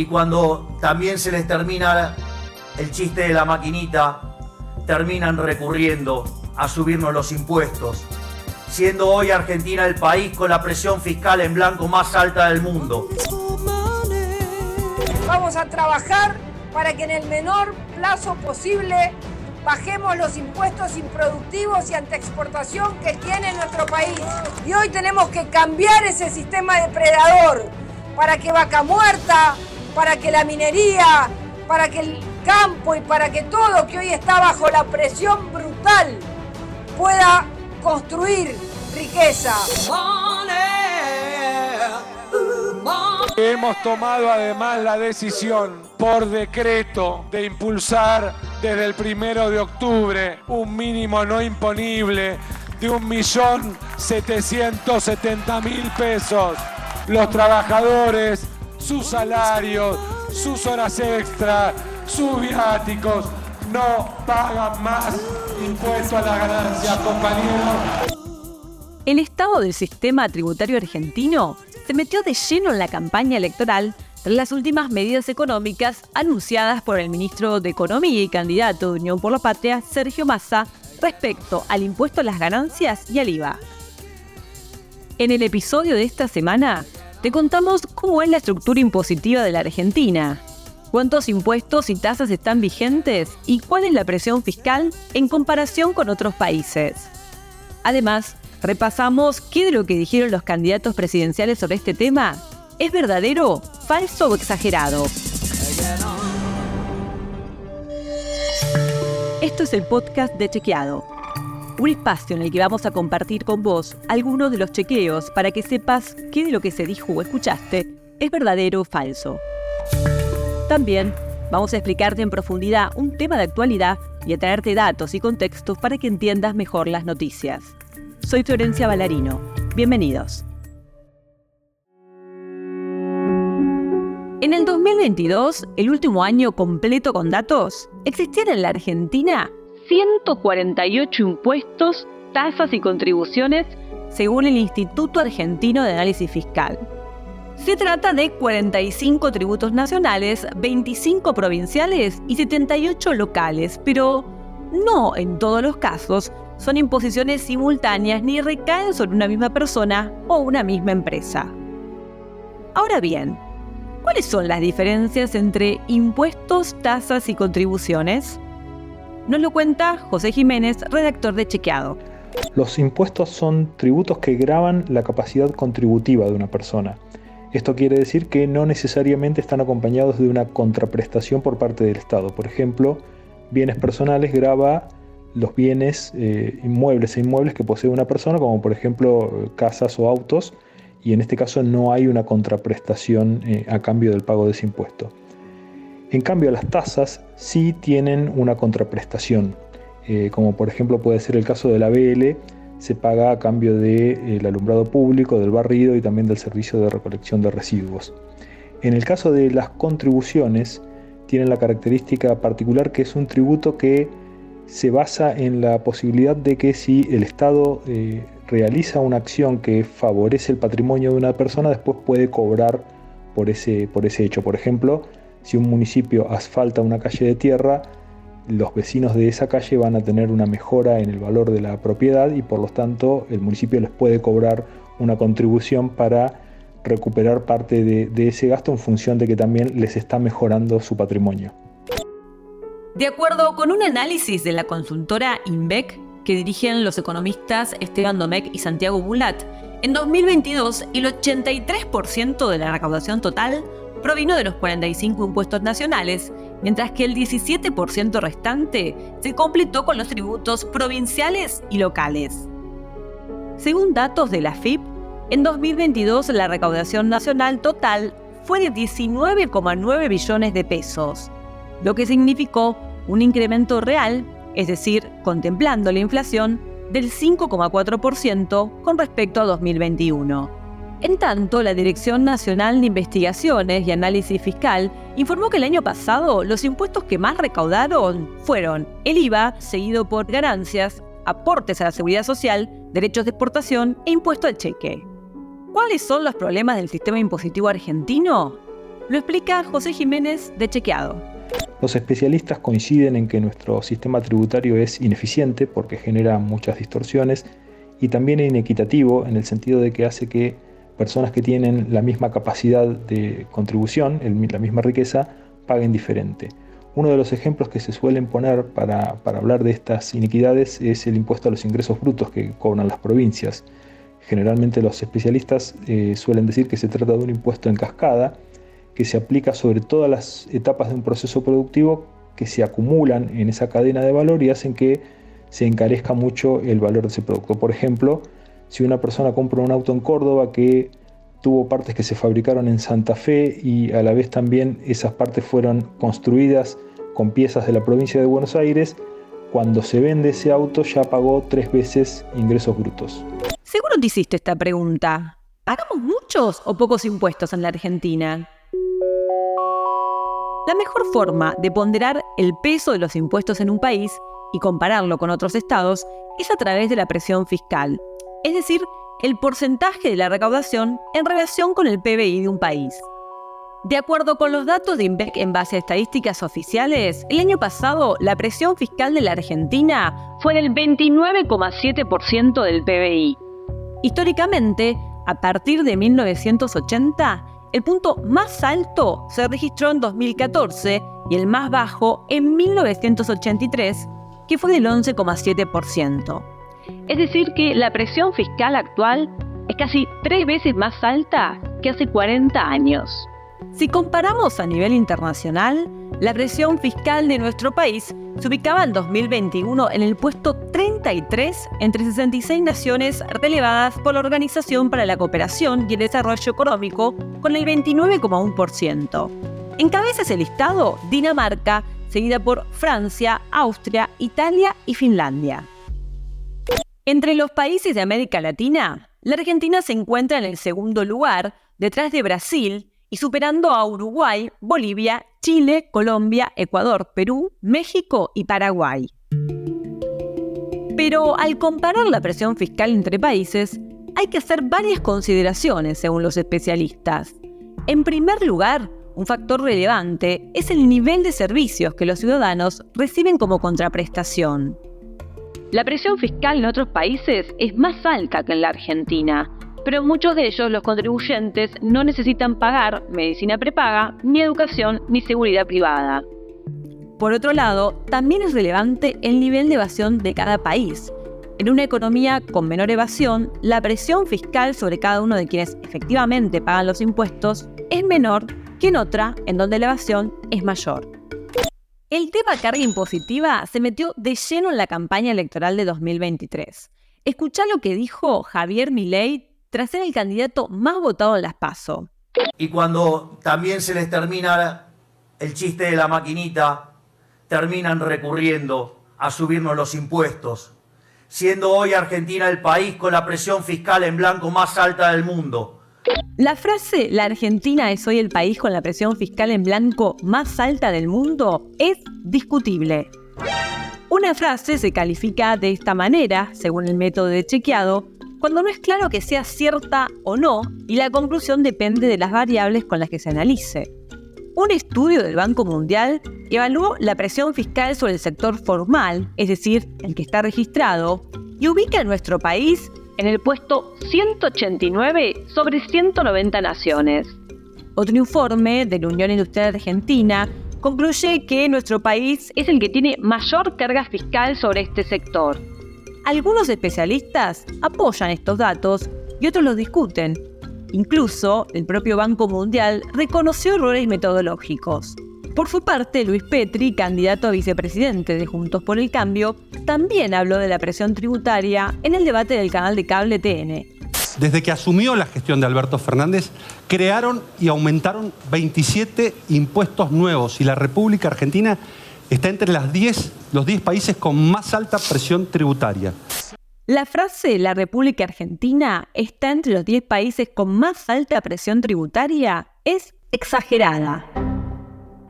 Y cuando también se les termina el chiste de la maquinita, terminan recurriendo a subirnos los impuestos, siendo hoy Argentina el país con la presión fiscal en blanco más alta del mundo. Vamos a trabajar para que en el menor plazo posible bajemos los impuestos improductivos y exportación que tiene nuestro país. Y hoy tenemos que cambiar ese sistema depredador para que vaca muerta, para que la minería, para que el campo y para que todo que hoy está bajo la presión brutal pueda construir riqueza. Hemos tomado además la decisión por decreto de impulsar desde el primero de octubre un mínimo no imponible de un millón setecientos setenta mil pesos. Los trabajadores, sus salarios, sus horas extra, sus viáticos, no pagan más impuestos a las ganancias, compañeros. El estado del sistema tributario argentino se metió de lleno en la campaña electoral tras las últimas medidas económicas anunciadas por el ministro de Economía y candidato de Unión por la Patria, Sergio Massa, respecto al impuesto a las ganancias y al IVA. En el episodio de esta semana, te contamos cómo es la estructura impositiva de la Argentina, cuántos impuestos y tasas están vigentes y cuál es la presión fiscal en comparación con otros países. Además, repasamos qué de lo que dijeron los candidatos presidenciales sobre este tema es verdadero, falso o exagerado. Esto es el podcast de Chequeado, un espacio en el que vamos a compartir con vos algunos de los chequeos para que sepas qué de lo que se dijo o escuchaste es verdadero o falso. También vamos a explicarte en profundidad un tema de actualidad y a traerte datos y contextos para que entiendas mejor las noticias. Soy Florencia Ballarino. Bienvenidos. En el 2022, el último año completo con datos, existían en la Argentina 148 impuestos, tasas y contribuciones según el Instituto Argentino de Análisis Fiscal. Se trata de 45 tributos nacionales, 25 provinciales y 78 locales, pero no en todos los casos son imposiciones simultáneas ni recaen sobre una misma persona o una misma empresa. Ahora bien, ¿cuáles son las diferencias entre impuestos, tasas y contribuciones? Nos lo cuenta José Jiménez, redactor de Chequeado. Los impuestos son tributos que graban la capacidad contributiva de una persona. Esto quiere decir que no necesariamente están acompañados de una contraprestación por parte del Estado. Por ejemplo, bienes personales graba los bienes eh, inmuebles e inmuebles que posee una persona, como por ejemplo casas o autos, y en este caso no hay una contraprestación eh, a cambio del pago de ese impuesto. En cambio, las tasas sí tienen una contraprestación, eh, como por ejemplo puede ser el caso de la BL, se paga a cambio del alumbrado público, del barrido y también del servicio de recolección de residuos. En el caso de las contribuciones, tienen la característica particular que es un tributo que se basa en la posibilidad de que si el Estado eh, realiza una acción que favorece el patrimonio de una persona, después puede cobrar por ese, por ese hecho. Por ejemplo, si un municipio asfalta una calle de tierra, los vecinos de esa calle van a tener una mejora en el valor de la propiedad y por lo tanto el municipio les puede cobrar una contribución para recuperar parte de, ese gasto en función de que también les está mejorando su patrimonio. De acuerdo con un análisis de la consultora INVEC que dirigen los economistas Esteban Domecq y Santiago Bulat, en 2022 el 83% de la recaudación total provino de los 45 impuestos nacionales mientras que el 17% restante se completó con los tributos provinciales y locales. Según datos de la FIP, en 2022 la recaudación nacional total fue de 19,9 billones de pesos, lo que significó un incremento real, es decir, contemplando la inflación, del 5,4% con respecto a 2021. En tanto, la Dirección Nacional de Investigaciones y Análisis Fiscal informó que el año pasado los impuestos que más recaudaron fueron el IVA, seguido por ganancias, aportes a la seguridad social, derechos de exportación e impuesto al cheque. ¿Cuáles son los problemas del sistema impositivo argentino? Lo explica José Jiménez de Chequeado. Los especialistas coinciden en que nuestro sistema tributario es ineficiente porque genera muchas distorsiones y también inequitativo en el sentido de que hace que personas que tienen la misma capacidad de contribución, la misma riqueza, paguen diferente. Uno de los ejemplos que se suelen poner para, hablar de estas iniquidades es el impuesto a los ingresos brutos que cobran las provincias. Generalmente los especialistas eh, suelen decir que se trata de un impuesto en cascada que se aplica sobre todas las etapas de un proceso productivo que se acumulan en esa cadena de valor y hacen que se encarezca mucho el valor de ese producto. Por ejemplo, si una persona compra un auto en Córdoba que tuvo partes que se fabricaron en Santa Fe y a la vez también esas partes fueron construidas con piezas de la provincia de Buenos Aires, cuando se vende ese auto ya pagó tres veces ingresos brutos. Seguro te hiciste esta pregunta. ¿Pagamos muchos o pocos impuestos en la Argentina? La mejor forma de ponderar el peso de los impuestos en un país y compararlo con otros estados es a través de la presión fiscal, es decir, el porcentaje de la recaudación en relación con el PBI de un país. De acuerdo con los datos de INVEC en base a estadísticas oficiales, el año pasado la presión fiscal de la Argentina fue del 29,7% del PBI. Históricamente, a partir de 1980, el punto más alto se registró en 2014 y el más bajo en 1983, que fue del 11,7%. Es decir, que la presión fiscal actual es casi tres veces más alta que hace 40 años. Si comparamos a nivel internacional, la presión fiscal de nuestro país se ubicaba en 2021 en el puesto 33 entre 66 naciones relevadas por la Organización para la Cooperación y el Desarrollo Económico, con el 29,1%. Encabeza ese listado Dinamarca, seguida por Francia, Austria, Italia y Finlandia. Entre los países de América Latina, la Argentina se encuentra en el segundo lugar, detrás de Brasil y superando a Uruguay, Bolivia, Chile, Colombia, Ecuador, Perú, México y Paraguay. Pero al comparar la presión fiscal entre países, hay que hacer varias consideraciones según los especialistas. En primer lugar, un factor relevante es el nivel de servicios que los ciudadanos reciben como contraprestación. La presión fiscal en otros países es más alta que en la Argentina, pero muchos de ellos, los contribuyentes, no necesitan pagar medicina prepaga, ni educación, ni seguridad privada. Por otro lado, también es relevante el nivel de evasión de cada país. En una economía con menor evasión, la presión fiscal sobre cada uno de quienes efectivamente pagan los impuestos es menor que en otra en donde la evasión es mayor. El tema carga impositiva se metió de lleno en la campaña electoral de 2023. Escucha lo que dijo Javier Milei tras ser el candidato más votado en las PASO. Y cuando también se les termina el chiste de la maquinita, terminan recurriendo a subirnos los impuestos, siendo hoy Argentina el país con la presión fiscal en blanco más alta del mundo la frase La Argentina es hoy el país con la presión fiscal en blanco más alta del mundo es discutible. Una frase se califica de esta manera, según el método de chequeado, cuando no es claro que sea cierta o no y la conclusión depende de las variables con las que se analice. Un estudio del Banco Mundial evaluó la presión fiscal sobre el sector formal, es decir, el que está registrado, y ubica a nuestro país en el puesto 189 sobre 190 naciones. Otro informe de la Unión Industrial Argentina concluye que nuestro país es el que tiene mayor carga fiscal sobre este sector. Algunos especialistas apoyan estos datos y otros los discuten. Incluso el propio Banco Mundial reconoció errores metodológicos. Por su parte, Luis Petri, candidato a vicepresidente de Juntos por el Cambio, también habló de la presión tributaria en el debate del canal de cable TN. Desde que asumió la gestión de Alberto Fernández, crearon y aumentaron 27 impuestos nuevos y la República Argentina está entre las 10, los 10 países con más alta presión tributaria. La frase la República Argentina está entre los 10 países con más alta presión tributaria es exagerada.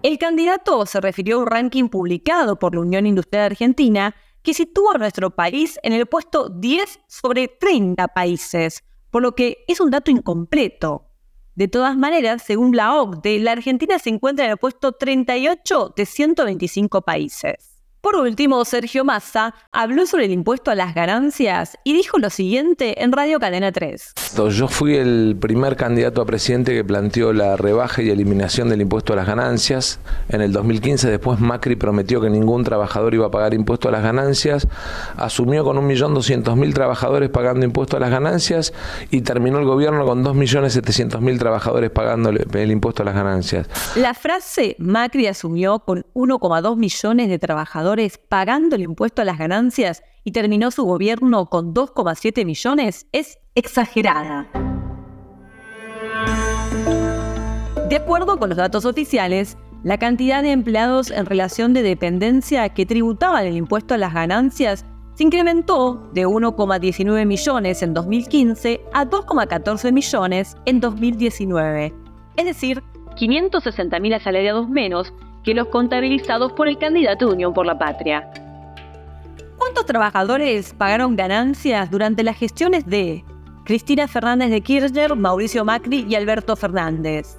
El candidato se refirió a un ranking publicado por la Unión Industrial Argentina que sitúa a nuestro país en el puesto 10 sobre 30 países, por lo que es un dato incompleto. De todas maneras, según la OCDE, la Argentina se encuentra en el puesto 38 de 125 países. Por último, Sergio Massa habló sobre el impuesto a las ganancias y dijo lo siguiente en Radio Cadena 3. Yo fui el primer candidato a presidente que planteó la rebaja y eliminación del impuesto a las ganancias. En el 2015 después Macri prometió que ningún trabajador iba a pagar impuesto a las ganancias, asumió con 1.200.000 trabajadores pagando impuesto a las ganancias y terminó el gobierno con 2.700.000 trabajadores pagando el impuesto a las ganancias. La frase Macri asumió con 1,2 millones de trabajadores pagando el impuesto a las ganancias y terminó su gobierno con 2,7 millones es exagerada. De acuerdo con los datos oficiales, la cantidad de empleados en relación de dependencia que tributaban el impuesto a las ganancias se incrementó de 1,19 millones en 2015 a 2,14 millones en 2019, es decir, 560.000 asalariados menos que los contabilizados por el candidato de Unión por la Patria. ¿Cuántos trabajadores pagaron ganancias durante las gestiones de Cristina Fernández de Kirchner, Mauricio Macri y Alberto Fernández?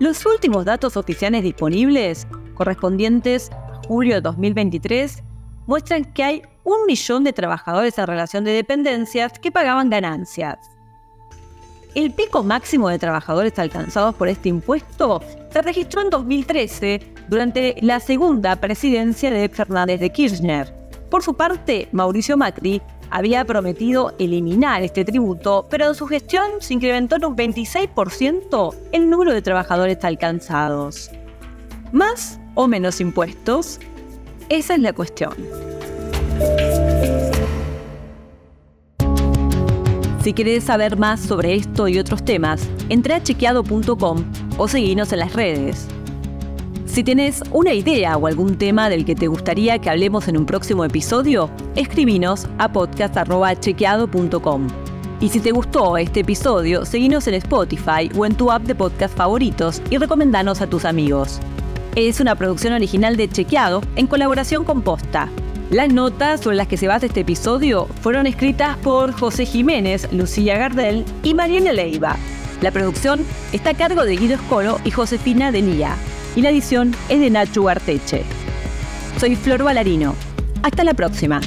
Los últimos datos oficiales disponibles, correspondientes a julio de 2023, muestran que hay un millón de trabajadores en relación de dependencias que pagaban ganancias. El pico máximo de trabajadores alcanzados por este impuesto se registró en 2013 durante la segunda presidencia de Fernández de Kirchner. Por su parte, Mauricio Macri había prometido eliminar este tributo, pero en su gestión se incrementó en un 26% el número de trabajadores alcanzados. ¿Más o menos impuestos? Esa es la cuestión. Si querés saber más sobre esto y otros temas, entra a chequeado.com o seguinos en las redes. Si tenés una idea o algún tema del que te gustaría que hablemos en un próximo episodio, escribinos a podcast.chequeado.com. Y si te gustó este episodio, seguinos en Spotify o en tu app de podcast favoritos y recomendanos a tus amigos. Es una producción original de Chequeado en colaboración con Posta. Las notas sobre las que se basa este episodio fueron escritas por José Jiménez, Lucía Gardel y Mariana Leiva. La producción está a cargo de Guido Escolo y Josefina Denía, y la edición es de Nacho Arteche. Soy Flor Balarino. Hasta la próxima.